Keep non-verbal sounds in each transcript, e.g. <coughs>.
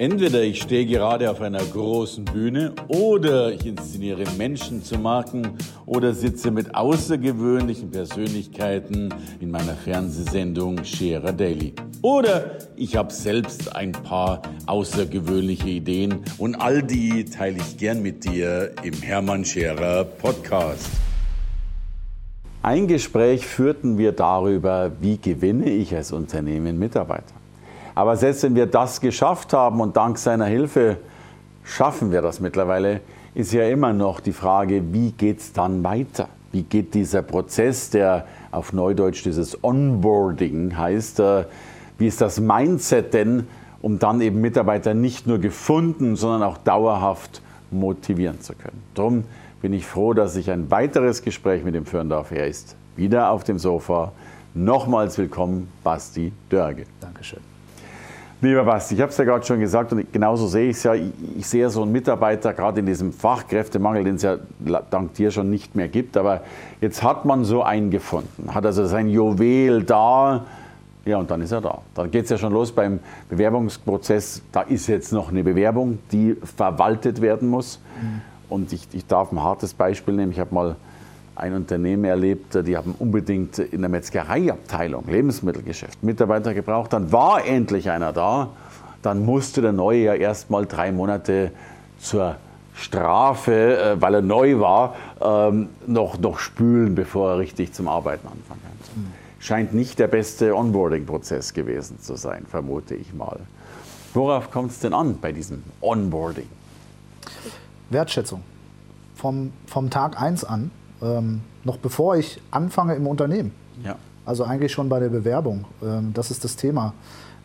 Entweder ich stehe gerade auf einer großen Bühne oder ich inszeniere Menschen zu Marken oder sitze mit außergewöhnlichen Persönlichkeiten in meiner Fernsehsendung Scherer Daily. Oder ich habe selbst ein paar außergewöhnliche Ideen und all die teile ich gern mit dir im Hermann Scherer Podcast. Ein Gespräch führten wir darüber, wie gewinne ich als Unternehmen Mitarbeiter. Aber selbst wenn wir das geschafft haben und dank seiner Hilfe schaffen wir das mittlerweile, ist ja immer noch die Frage, wie geht es dann weiter? Wie geht dieser Prozess, der auf Neudeutsch dieses Onboarding heißt, äh, wie ist das Mindset denn, um dann eben Mitarbeiter nicht nur gefunden, sondern auch dauerhaft motivieren zu können? Darum bin ich froh, dass ich ein weiteres Gespräch mit dem Fürndorf her ist. Wieder auf dem Sofa. Nochmals willkommen, Basti Dörge. Dankeschön. Lieber Basti, ich habe es ja gerade schon gesagt und genauso sehe ich es ja. Ich sehe so einen Mitarbeiter gerade in diesem Fachkräftemangel, den es ja dank dir schon nicht mehr gibt. Aber jetzt hat man so einen gefunden, hat also sein Juwel da. Ja, und dann ist er da. Dann geht es ja schon los beim Bewerbungsprozess. Da ist jetzt noch eine Bewerbung, die verwaltet werden muss. Mhm. Und ich, ich darf ein hartes Beispiel nehmen. Ich habe mal ein Unternehmen erlebt, die haben unbedingt in der Metzgereiabteilung, Lebensmittelgeschäft, Mitarbeiter gebraucht. Dann war endlich einer da. Dann musste der Neue ja erst mal drei Monate zur Strafe, äh, weil er neu war, ähm, noch, noch spülen, bevor er richtig zum Arbeiten anfangen kann. Scheint nicht der beste Onboarding-Prozess gewesen zu sein, vermute ich mal. Worauf kommt es denn an bei diesem Onboarding? Wertschätzung. Vom, vom Tag 1 an ähm, noch bevor ich anfange im Unternehmen. Ja. Also eigentlich schon bei der Bewerbung. Ähm, das ist das Thema.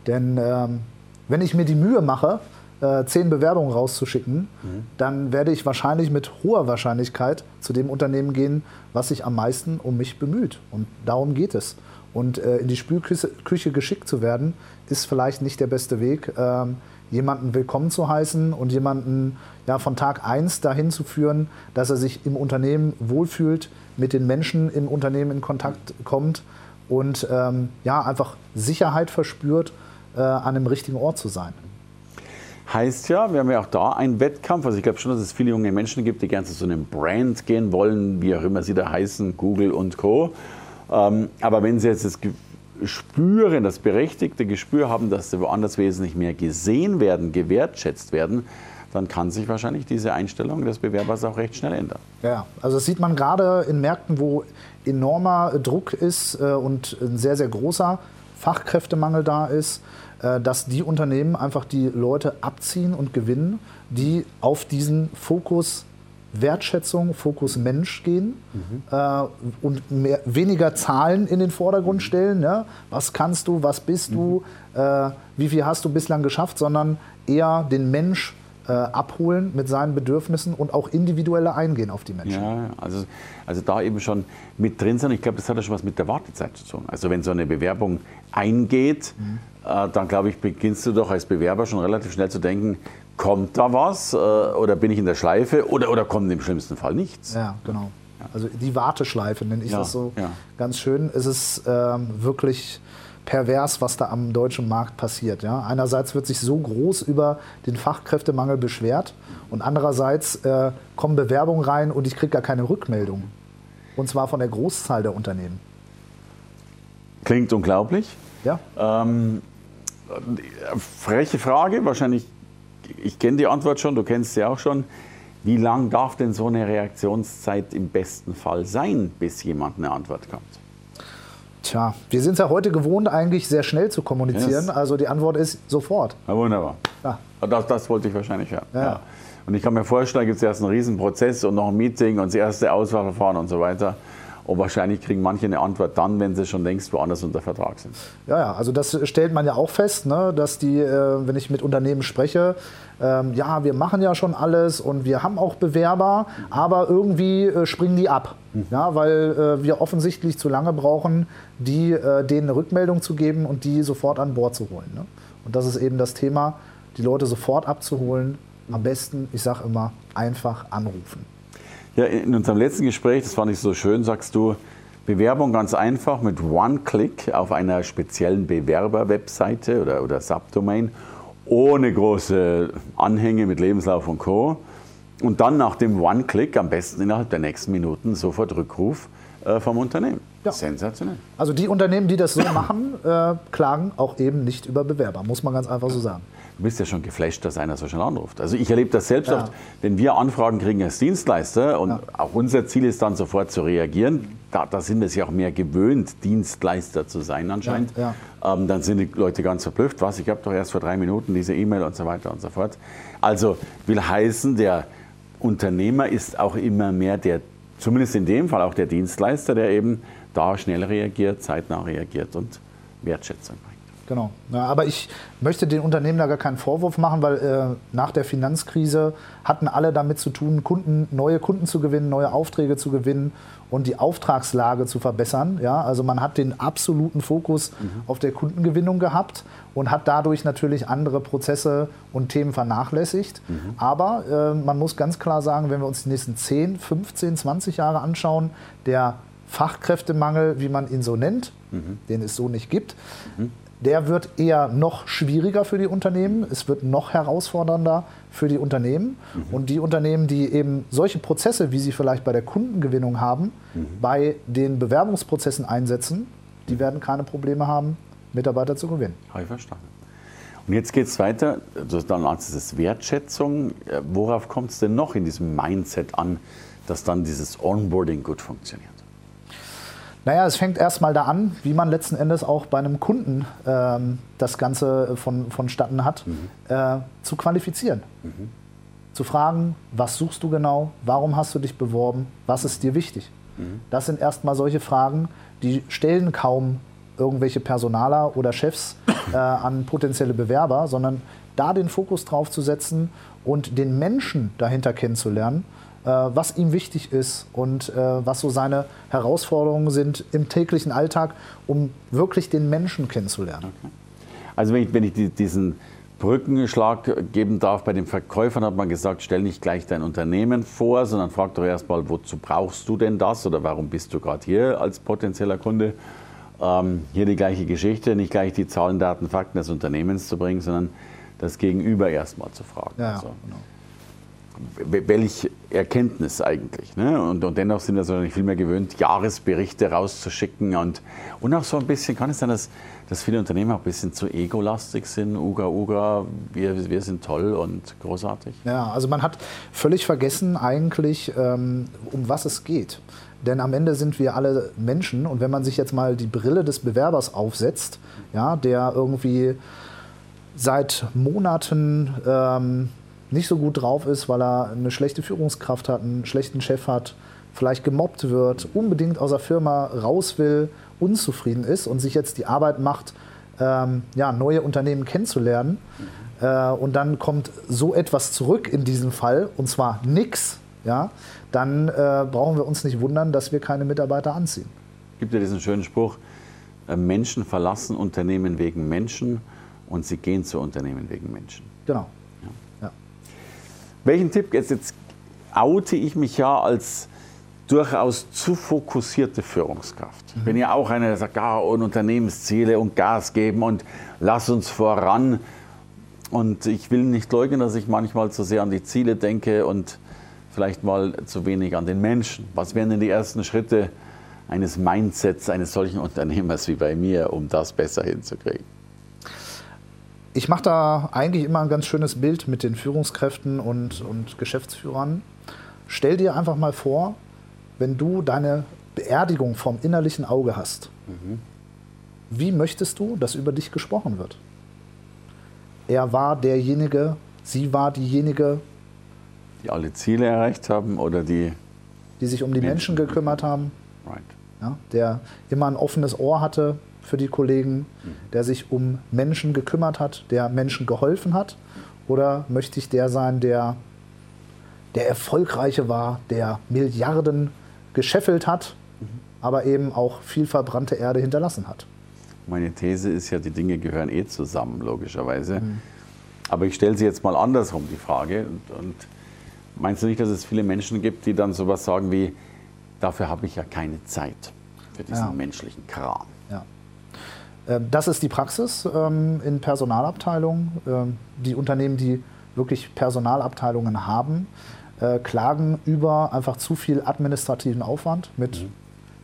Denn ähm, wenn ich mir die Mühe mache, äh, zehn Bewerbungen rauszuschicken, mhm. dann werde ich wahrscheinlich mit hoher Wahrscheinlichkeit zu dem Unternehmen gehen, was sich am meisten um mich bemüht. Und darum geht es. Und äh, in die Spülküche geschickt zu werden, ist vielleicht nicht der beste Weg. Ähm, jemanden willkommen zu heißen und jemanden ja, von Tag 1 dahin zu führen, dass er sich im Unternehmen wohlfühlt, mit den Menschen im Unternehmen in Kontakt kommt und ähm, ja, einfach Sicherheit verspürt, äh, an einem richtigen Ort zu sein. Heißt ja, wir haben ja auch da einen Wettkampf. Also ich glaube schon, dass es viele junge Menschen gibt, die gerne zu so einem Brand gehen wollen, wie auch immer sie da heißen, Google und Co. Ähm, aber wenn sie jetzt das spüren, das berechtigte Gespür haben, dass sie woanders wesentlich mehr gesehen werden, gewertschätzt werden, dann kann sich wahrscheinlich diese Einstellung des Bewerbers auch recht schnell ändern. Ja, also das sieht man gerade in Märkten, wo enormer Druck ist äh, und ein sehr, sehr großer Fachkräftemangel da ist, äh, dass die Unternehmen einfach die Leute abziehen und gewinnen, die auf diesen Fokus Wertschätzung, Fokus Mensch gehen mhm. äh, und mehr, weniger Zahlen in den Vordergrund stellen. Ne? Was kannst du, was bist mhm. du, äh, wie viel hast du bislang geschafft, sondern eher den Mensch äh, abholen mit seinen Bedürfnissen und auch individueller eingehen auf die Menschen. Ja, also, also da eben schon mit drin sein. Ich glaube, das hat ja schon was mit der Wartezeit zu tun. Also wenn so eine Bewerbung eingeht, mhm. äh, dann glaube ich, beginnst du doch als Bewerber schon relativ schnell zu denken, kommt da was äh, oder bin ich in der Schleife oder, oder kommt im schlimmsten Fall nichts? Ja, genau. Also die Warteschleife nenne ich ja, das so ja. ganz schön. Es ist ähm, wirklich pervers, was da am deutschen Markt passiert. Ja? Einerseits wird sich so groß über den Fachkräftemangel beschwert und andererseits äh, kommen Bewerbungen rein und ich kriege gar keine Rückmeldung. Und zwar von der Großzahl der Unternehmen. Klingt unglaublich. Ja. Ähm, freche Frage, wahrscheinlich ich kenne die Antwort schon, du kennst sie auch schon. Wie lang darf denn so eine Reaktionszeit im besten Fall sein, bis jemand eine Antwort kommt? Tja, wir sind es ja heute gewohnt, eigentlich sehr schnell zu kommunizieren. Yes. Also die Antwort ist sofort. Ja, wunderbar. Ja. Das, das wollte ich wahrscheinlich hören. Ja. ja. Und ich kann mir vorstellen, da gibt es erst einen Riesenprozess und noch ein Meeting und das erste Auswahlverfahren und so weiter. Und wahrscheinlich kriegen manche eine Antwort dann, wenn sie schon längst woanders unter Vertrag sind. Ja, ja, also das stellt man ja auch fest, ne, dass die, äh, wenn ich mit Unternehmen spreche, ähm, ja, wir machen ja schon alles und wir haben auch Bewerber, aber irgendwie äh, springen die ab. Mhm. Ja, weil äh, wir offensichtlich zu lange brauchen, die, äh, denen eine Rückmeldung zu geben und die sofort an Bord zu holen. Ne? Und das ist eben das Thema, die Leute sofort abzuholen. Am besten, ich sage immer, einfach anrufen. Ja, in unserem letzten Gespräch, das fand ich so schön, sagst du, Bewerbung ganz einfach mit One-Click auf einer speziellen Bewerber-Webseite oder, oder Subdomain ohne große Anhänge mit Lebenslauf und Co. Und dann nach dem One-Click am besten innerhalb der nächsten Minuten sofort Rückruf äh, vom Unternehmen. Ja. Sensationell. Also die Unternehmen, die das so machen, äh, klagen auch eben nicht über Bewerber, muss man ganz einfach so sagen. Du bist ja schon geflasht, dass einer so schnell anruft. Also ich erlebe das selbst ja. oft, wenn wir Anfragen kriegen als Dienstleister und ja. auch unser Ziel ist dann sofort zu reagieren. Da, da sind wir es ja auch mehr gewöhnt, Dienstleister zu sein anscheinend. Ja. Ähm, dann sind die Leute ganz verblüfft. Was, ich habe doch erst vor drei Minuten diese E-Mail und so weiter und so fort. Also will heißen, der Unternehmer ist auch immer mehr der, zumindest in dem Fall auch der Dienstleister, der eben da schnell reagiert, zeitnah reagiert und Wertschätzung. Genau. Ja, aber ich möchte den Unternehmen da gar keinen Vorwurf machen, weil äh, nach der Finanzkrise hatten alle damit zu tun, Kunden, neue Kunden zu gewinnen, neue Aufträge zu gewinnen und die Auftragslage zu verbessern. Ja, also man hat den absoluten Fokus mhm. auf der Kundengewinnung gehabt und hat dadurch natürlich andere Prozesse und Themen vernachlässigt. Mhm. Aber äh, man muss ganz klar sagen, wenn wir uns die nächsten 10, 15, 20 Jahre anschauen, der Fachkräftemangel, wie man ihn so nennt, mhm. den es so nicht gibt, mhm der wird eher noch schwieriger für die Unternehmen. Es wird noch herausfordernder für die Unternehmen. Mhm. Und die Unternehmen, die eben solche Prozesse, wie sie vielleicht bei der Kundengewinnung haben, mhm. bei den Bewerbungsprozessen einsetzen, die werden keine Probleme haben, Mitarbeiter zu gewinnen. Habe ich verstanden. Und jetzt geht es weiter, dann als es Wertschätzung. Worauf kommt es denn noch in diesem Mindset an, dass dann dieses Onboarding gut funktioniert? Naja, es fängt erstmal da an, wie man letzten Endes auch bei einem Kunden ähm, das Ganze von, vonstatten hat, mhm. äh, zu qualifizieren. Mhm. Zu fragen, was suchst du genau, warum hast du dich beworben, was ist dir wichtig. Mhm. Das sind erstmal solche Fragen, die stellen kaum irgendwelche Personaler oder Chefs äh, an potenzielle Bewerber, sondern da den Fokus drauf zu setzen und den Menschen dahinter kennenzulernen äh, was ihm wichtig ist und äh, was so seine Herausforderungen sind im täglichen Alltag, um wirklich den Menschen kennenzulernen. Okay. Also wenn ich, wenn ich diesen Brückenschlag geben darf, bei den Verkäufern hat man gesagt, stell nicht gleich dein Unternehmen vor, sondern frag doch erstmal, wozu brauchst du denn das oder warum bist du gerade hier als potenzieller Kunde? Ähm, hier die gleiche Geschichte, nicht gleich die Zahlen, Daten, Fakten des Unternehmens zu bringen, sondern das Gegenüber erstmal zu fragen. Ja, also, genau welche Erkenntnis eigentlich. Ne? Und, und dennoch sind wir so viel mehr gewöhnt, Jahresberichte rauszuschicken und, und auch so ein bisschen, kann es sein, dass, dass viele Unternehmen auch ein bisschen zu egolastig sind, Uga, Uga, wir, wir sind toll und großartig? Ja, also man hat völlig vergessen eigentlich, ähm, um was es geht. Denn am Ende sind wir alle Menschen und wenn man sich jetzt mal die Brille des Bewerbers aufsetzt, ja, der irgendwie seit Monaten ähm, nicht so gut drauf ist, weil er eine schlechte Führungskraft hat, einen schlechten Chef hat, vielleicht gemobbt wird, unbedingt aus der Firma raus will, unzufrieden ist und sich jetzt die Arbeit macht, ähm, ja, neue Unternehmen kennenzulernen. Mhm. Äh, und dann kommt so etwas zurück in diesem Fall, und zwar nichts, ja, dann äh, brauchen wir uns nicht wundern, dass wir keine Mitarbeiter anziehen. Gibt ja diesen schönen Spruch, äh, Menschen verlassen Unternehmen wegen Menschen und sie gehen zu Unternehmen wegen Menschen. Genau. Welchen Tipp, jetzt, jetzt oute ich mich ja als durchaus zu fokussierte Führungskraft. Ich bin ja auch einer, der sagt, ja, und Unternehmensziele und Gas geben und lass uns voran. Und ich will nicht leugnen, dass ich manchmal zu sehr an die Ziele denke und vielleicht mal zu wenig an den Menschen. Was wären denn die ersten Schritte eines Mindsets eines solchen Unternehmers wie bei mir, um das besser hinzukriegen? Ich mache da eigentlich immer ein ganz schönes Bild mit den Führungskräften und, und Geschäftsführern. Stell dir einfach mal vor, wenn du deine Beerdigung vom innerlichen Auge hast, mhm. wie möchtest du, dass über dich gesprochen wird? Er war derjenige, sie war diejenige, die alle Ziele erreicht haben oder die, die sich um die Menschen, Menschen gekümmert haben, right. ja, der immer ein offenes Ohr hatte, für die Kollegen, der sich um Menschen gekümmert hat, der Menschen geholfen hat? Oder möchte ich der sein, der der Erfolgreiche war, der Milliarden gescheffelt hat, aber eben auch viel verbrannte Erde hinterlassen hat? Meine These ist ja, die Dinge gehören eh zusammen, logischerweise. Mhm. Aber ich stelle sie jetzt mal andersrum, die Frage. Und, und meinst du nicht, dass es viele Menschen gibt, die dann sowas sagen wie, dafür habe ich ja keine Zeit für diesen ja. menschlichen Kram? Ähm, das ist die Praxis ähm, in Personalabteilungen. Ähm, die Unternehmen, die wirklich Personalabteilungen haben, äh, klagen über einfach zu viel administrativen Aufwand mit mhm.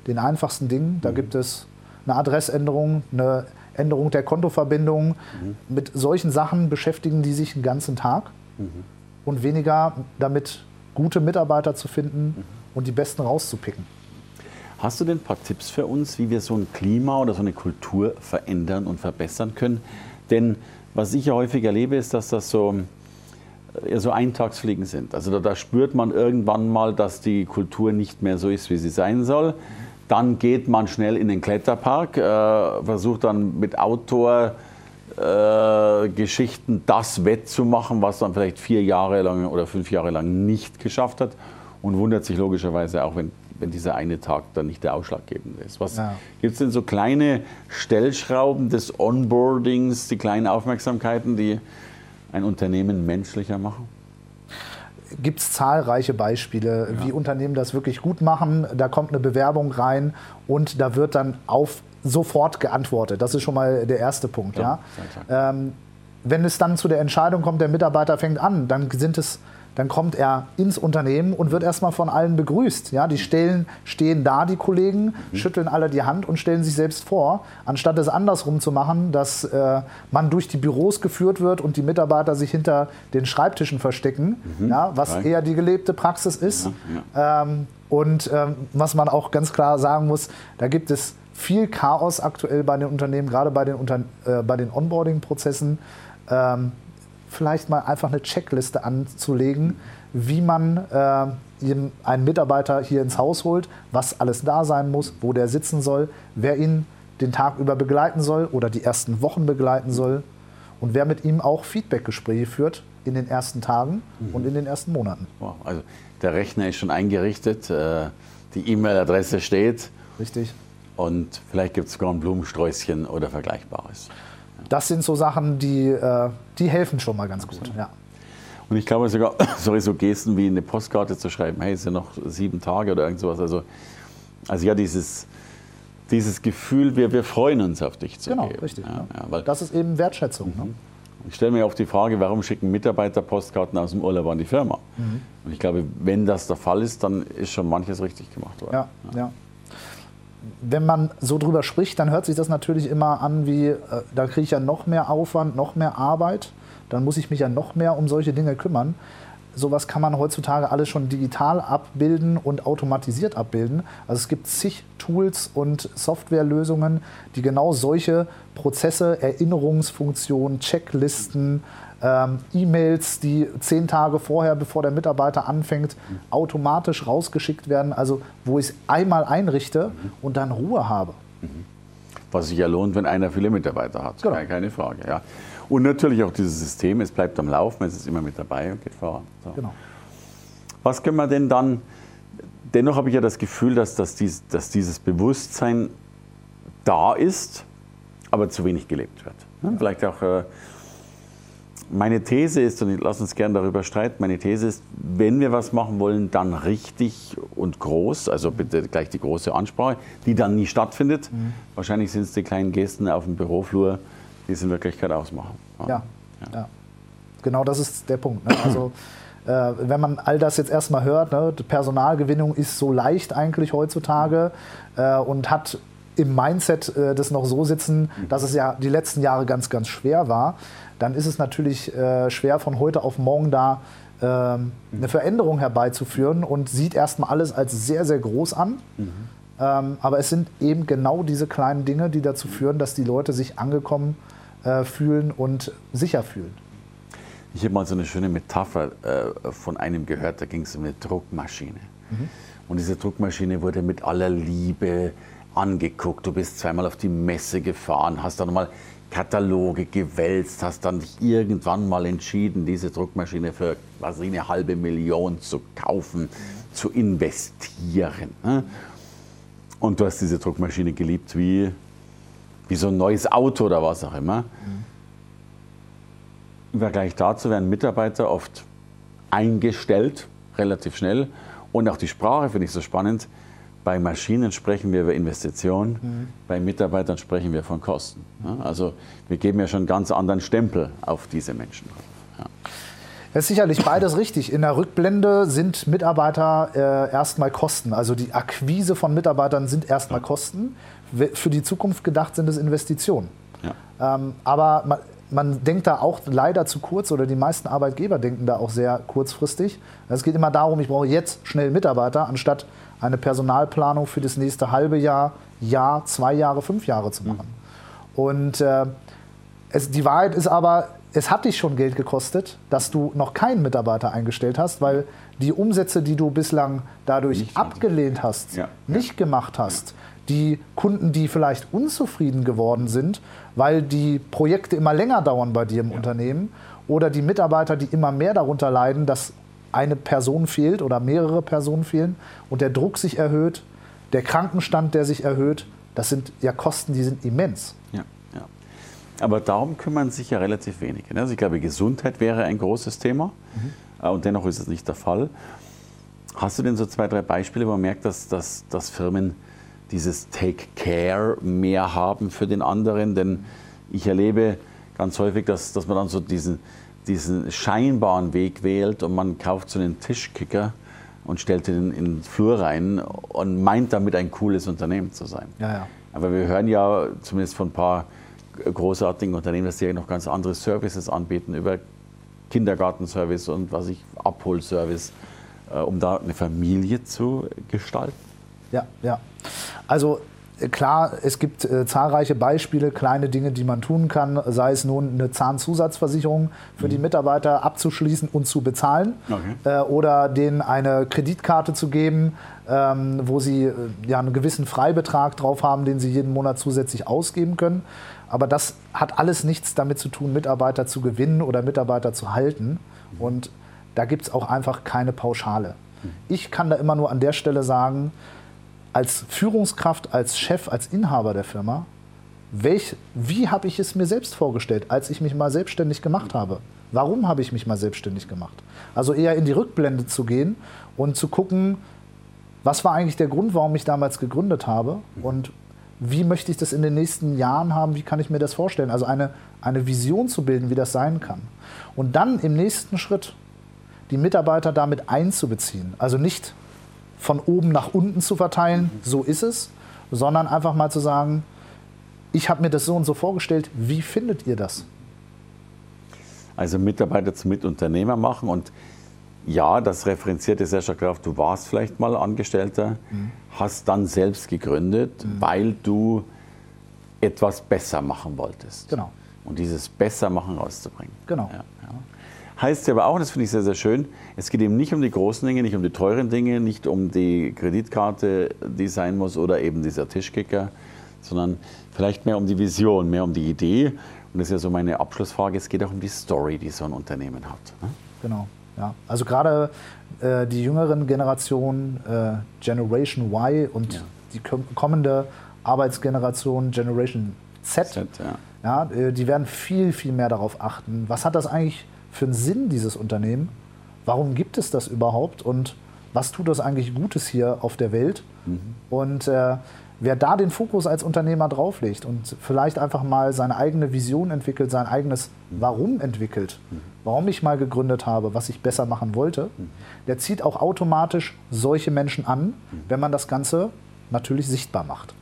den einfachsten Dingen. Da mhm. gibt es eine Adressänderung, eine Änderung der Kontoverbindung. Mhm. Mit solchen Sachen beschäftigen die sich den ganzen Tag mhm. und weniger damit, gute Mitarbeiter zu finden mhm. und die besten rauszupicken. Hast du denn ein paar Tipps für uns, wie wir so ein Klima oder so eine Kultur verändern und verbessern können? Denn was ich ja häufig erlebe, ist, dass das so, eher so Eintagsfliegen sind. Also da, da, spürt man irgendwann mal, dass die Kultur nicht mehr so ist, wie sie sein soll. Dann geht man schnell in den Kletterpark, äh, versucht dann mit Outdoor-Geschichten äh, das wettzumachen, was dann vielleicht vier Jahre lang oder fünf Jahre lang nicht geschafft hat und wundert sich logischerweise auch, wenn wenn dieser eine Tag dann nicht der ausschlaggebende ist. Was ja. gibt es denn so kleine Stellschrauben des Onboardings, die kleinen Aufmerksamkeiten, die ein Unternehmen menschlicher machen? Gibt es zahlreiche Beispiele, ja. wie Unternehmen das wirklich gut machen. Da kommt eine Bewerbung rein und da wird dann auf sofort geantwortet. Das ist schon mal der erste Punkt. Ja, ja? Ähm, wenn es dann zu der Entscheidung kommt, der Mitarbeiter fängt an, dann sind es dann kommt er ins Unternehmen und wird erstmal von allen begrüßt. Ja, die stellen, stehen da, die Kollegen, mhm. schütteln alle die Hand und stellen sich selbst vor, anstatt es andersrum zu machen, dass äh, man durch die Büros geführt wird und die Mitarbeiter sich hinter den Schreibtischen verstecken, mhm. ja, was Nein. eher die gelebte Praxis ist. Ja, ja. Ähm, und ähm, was man auch ganz klar sagen muss, da gibt es viel Chaos aktuell bei den Unternehmen, gerade bei den, Unter äh, bei den Onboarding-Prozessen. Ähm, vielleicht mal einfach eine Checkliste anzulegen, wie man äh, einen Mitarbeiter hier ins Haus holt, was alles da sein muss, wo der sitzen soll, wer ihn den Tag über begleiten soll oder die ersten Wochen begleiten soll und wer mit ihm auch Feedbackgespräche führt in den ersten Tagen mhm. und in den ersten Monaten. Wow, also der Rechner ist schon eingerichtet, äh, die E-Mail-Adresse steht. Richtig. Und vielleicht gibt es sogar ein Blumensträußchen oder Vergleichbares das sind so Sachen, die, äh, die helfen schon mal ganz gut. Ja. Und ich glaube sogar, <coughs> sorry, so Gesten wie eine Postkarte zu schreiben, hey, es sind noch sieben Tage oder irgend sowas. Also, also ja, dieses, dieses Gefühl, wir, wir freuen uns auf dich zu genau, geben. richtig. Ja, ja, weil, das ist eben Wertschätzung. Ne? Mhm. Ne? Ich stelle mir auch die Frage, warum schicken Mitarbeiter Postkarten aus dem Urlaub an die Firma? Mhm. Und ich glaube, wenn das der Fall ist, dann ist schon manches richtig gemacht worden. Ja, ja. Wenn man so drüber spricht, dann hört sich das natürlich immer an wie, äh, da kriege ich ja noch mehr Aufwand, noch mehr Arbeit, dann muss ich mich ja noch mehr um solche Dinge kümmern. Sowas kann man heutzutage alles schon digital abbilden und automatisiert abbilden. Also es gibt zig Tools und Softwarelösungen, die genau solche Prozesse, Erinnerungsfunktionen, Checklisten, ähm, E-Mails, die zehn Tage vorher, bevor der Mitarbeiter anfängt, mhm. automatisch rausgeschickt werden. Also wo ich es einmal einrichte mhm. und dann Ruhe habe. Mhm. Was sich ja lohnt, wenn einer viele Mitarbeiter hat. Genau. Keine Frage. Ja. Und natürlich auch dieses System, es bleibt am Laufen, es ist immer mit dabei und geht voran. So. Genau. Was können wir denn dann, dennoch habe ich ja das Gefühl, dass, dass, dies, dass dieses Bewusstsein da ist, aber zu wenig gelebt wird. Ja. Vielleicht auch äh, meine These ist, und lass uns gerne darüber streiten, meine These ist, wenn wir was machen wollen, dann richtig und groß, also bitte gleich die große Ansprache, die dann nie stattfindet. Mhm. Wahrscheinlich sind es die kleinen Gesten auf dem Büroflur, die es in Wirklichkeit ausmachen. Ja, ja. ja. genau das ist der Punkt. Ne? Also, <clears throat> äh, wenn man all das jetzt erstmal hört, ne, Personalgewinnung ist so leicht eigentlich heutzutage äh, und hat im Mindset äh, das noch so sitzen, dass es ja die letzten Jahre ganz, ganz schwer war dann ist es natürlich äh, schwer, von heute auf morgen da äh, eine Veränderung herbeizuführen und sieht erstmal alles als sehr, sehr groß an. Mhm. Ähm, aber es sind eben genau diese kleinen Dinge, die dazu führen, dass die Leute sich angekommen äh, fühlen und sicher fühlen. Ich habe mal so eine schöne Metapher äh, von einem gehört, da ging es um eine Druckmaschine. Mhm. Und diese Druckmaschine wurde mit aller Liebe angeguckt. Du bist zweimal auf die Messe gefahren, hast dann nochmal Kataloge gewälzt, hast dann dich irgendwann mal entschieden, diese Druckmaschine für quasi eine halbe Million zu kaufen, zu investieren. Ne? Und du hast diese Druckmaschine geliebt wie, wie so ein neues Auto oder was auch immer. Im Vergleich dazu werden Mitarbeiter oft eingestellt, relativ schnell. Und auch die Sprache finde ich so spannend. Bei Maschinen sprechen wir über Investitionen, mhm. bei Mitarbeitern sprechen wir von Kosten. Also wir geben ja schon einen ganz anderen Stempel auf diese Menschen. Ja. Das ist sicherlich beides richtig. In der Rückblende sind Mitarbeiter äh, erstmal Kosten. Also die Akquise von Mitarbeitern sind erstmal ja. Kosten. Für die Zukunft gedacht sind es Investitionen. Ja. Ähm, aber man, man, denkt da auch leider zu kurz oder die meisten Arbeitgeber denken da auch sehr kurzfristig. Es geht immer darum, ich brauche jetzt schnell Mitarbeiter, anstatt eine Personalplanung für das nächste halbe Jahr, Jahr, zwei Jahre, fünf Jahre zu machen. Mhm. Und äh, es, die Wahrheit ist aber, es hat dich schon Geld gekostet, dass du noch keinen Mitarbeiter eingestellt hast, weil die Umsätze, die du bislang dadurch nicht abgelehnt hast, ja. nicht gemacht hast, ja. die Kunden, die vielleicht unzufrieden geworden sind, weil die Projekte immer länger dauern bei dir im ja. Unternehmen, oder die Mitarbeiter, die immer mehr darunter leiden, dass eine Person fehlt oder mehrere Personen fehlen und der Druck sich erhöht, der Krankenstand, der sich erhöht, das sind ja Kosten, die sind immens. Aber darum kümmern sich ja relativ wenige. Ne? Also ich glaube, Gesundheit wäre ein großes Thema mhm. und dennoch ist es nicht der Fall. Hast du denn so zwei, drei Beispiele, wo man merkt, dass, dass, dass Firmen dieses Take Care mehr haben für den anderen? Denn ich erlebe ganz häufig, dass, dass man dann so diesen, diesen scheinbaren Weg wählt und man kauft so einen Tischkicker und stellt ihn in den Flur rein und meint damit ein cooles Unternehmen zu sein. Ja, ja. Aber wir hören ja zumindest von ein paar großartigen Unternehmen, dass sie noch ganz andere Services anbieten, über Kindergartenservice und was ich, Abholservice, äh, um da eine Familie zu gestalten. Ja, ja. Also klar, es gibt äh, zahlreiche Beispiele, kleine Dinge, die man tun kann, sei es nun eine Zahnzusatzversicherung für mhm. die Mitarbeiter abzuschließen und zu bezahlen okay. äh, oder denen eine Kreditkarte zu geben, ähm, wo sie äh, ja einen gewissen Freibetrag drauf haben, den sie jeden Monat zusätzlich ausgeben können. Aber das hat alles nichts damit zu tun, Mitarbeiter zu gewinnen oder Mitarbeiter zu halten. Und da gibt es auch einfach keine Pauschale. Ich kann da immer nur an der Stelle sagen, als Führungskraft, als Chef, als Inhaber der Firma, welch, wie habe ich es mir selbst vorgestellt, als ich mich mal selbstständig gemacht habe? Warum habe ich mich mal selbstständig gemacht? Also eher in die Rückblende zu gehen und zu gucken, was war eigentlich der Grund, warum ich damals gegründet habe und wie möchte ich das in den nächsten Jahren haben, wie kann ich mir das vorstellen? Also eine, eine Vision zu bilden, wie das sein kann. Und dann im nächsten Schritt die Mitarbeiter damit einzubeziehen. Also nicht von oben nach unten zu verteilen, so ist es, sondern einfach mal zu sagen, ich habe mir das so und so vorgestellt, wie findet ihr das? Also Mitarbeiter zum Mitunternehmer machen und ja, das referenzierte sehr stark darauf, du warst vielleicht mal Angestellter, mhm. hast dann selbst gegründet, mhm. weil du etwas besser machen wolltest. Genau. Und dieses Bessermachen rauszubringen. Genau. Ja, ja. Heißt ja aber auch, und das finde ich sehr, sehr schön, es geht eben nicht um die großen Dinge, nicht um die teuren Dinge, nicht um die Kreditkarte, die sein muss oder eben dieser Tischkicker, sondern vielleicht mehr um die Vision, mehr um die Idee. Und das ist ja so meine Abschlussfrage, es geht auch um die Story, die so ein Unternehmen hat. Ne? Genau. Ja, also gerade äh, die jüngeren Generationen, äh, Generation Y und ja. die kommende Arbeitsgeneration Generation Z, Z ja. ja. Äh, die werden viel, viel mehr darauf achten, was hat das eigentlich für einen Sinn, dieses Unternehmen? Warum gibt es das überhaupt und was tut das eigentlich Gutes hier auf der Welt? Mhm. Und äh, wer da den Fokus als Unternehmer drauflegt und vielleicht einfach mal seine eigene Vision entwickelt, sein eigenes Warum entwickelt, warum ich mal gegründet habe, was ich besser machen wollte, der zieht auch automatisch solche Menschen an, wenn man das Ganze natürlich sichtbar macht.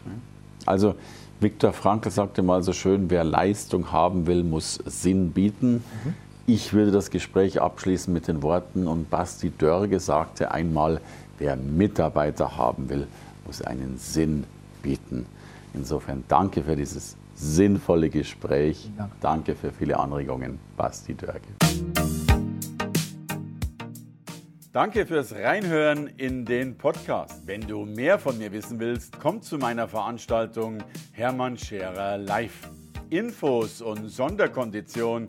Also Viktor Frankl sagte mal so schön, wer Leistung haben will, muss Sinn bieten. Mhm. Ich würde das Gespräch abschließen mit den Worten und Basti Dörge sagte einmal, wer Mitarbeiter haben will, muss einen Sinn bieten. Insofern danke für dieses sinnvolle Gespräch. Danke, danke für viele Anregungen, Basti Dörge. Danke fürs Reinhören in den Podcast. Wenn du mehr von mir wissen willst, komm zu meiner Veranstaltung Hermann Scherer Live. Infos und Sonderkonditionen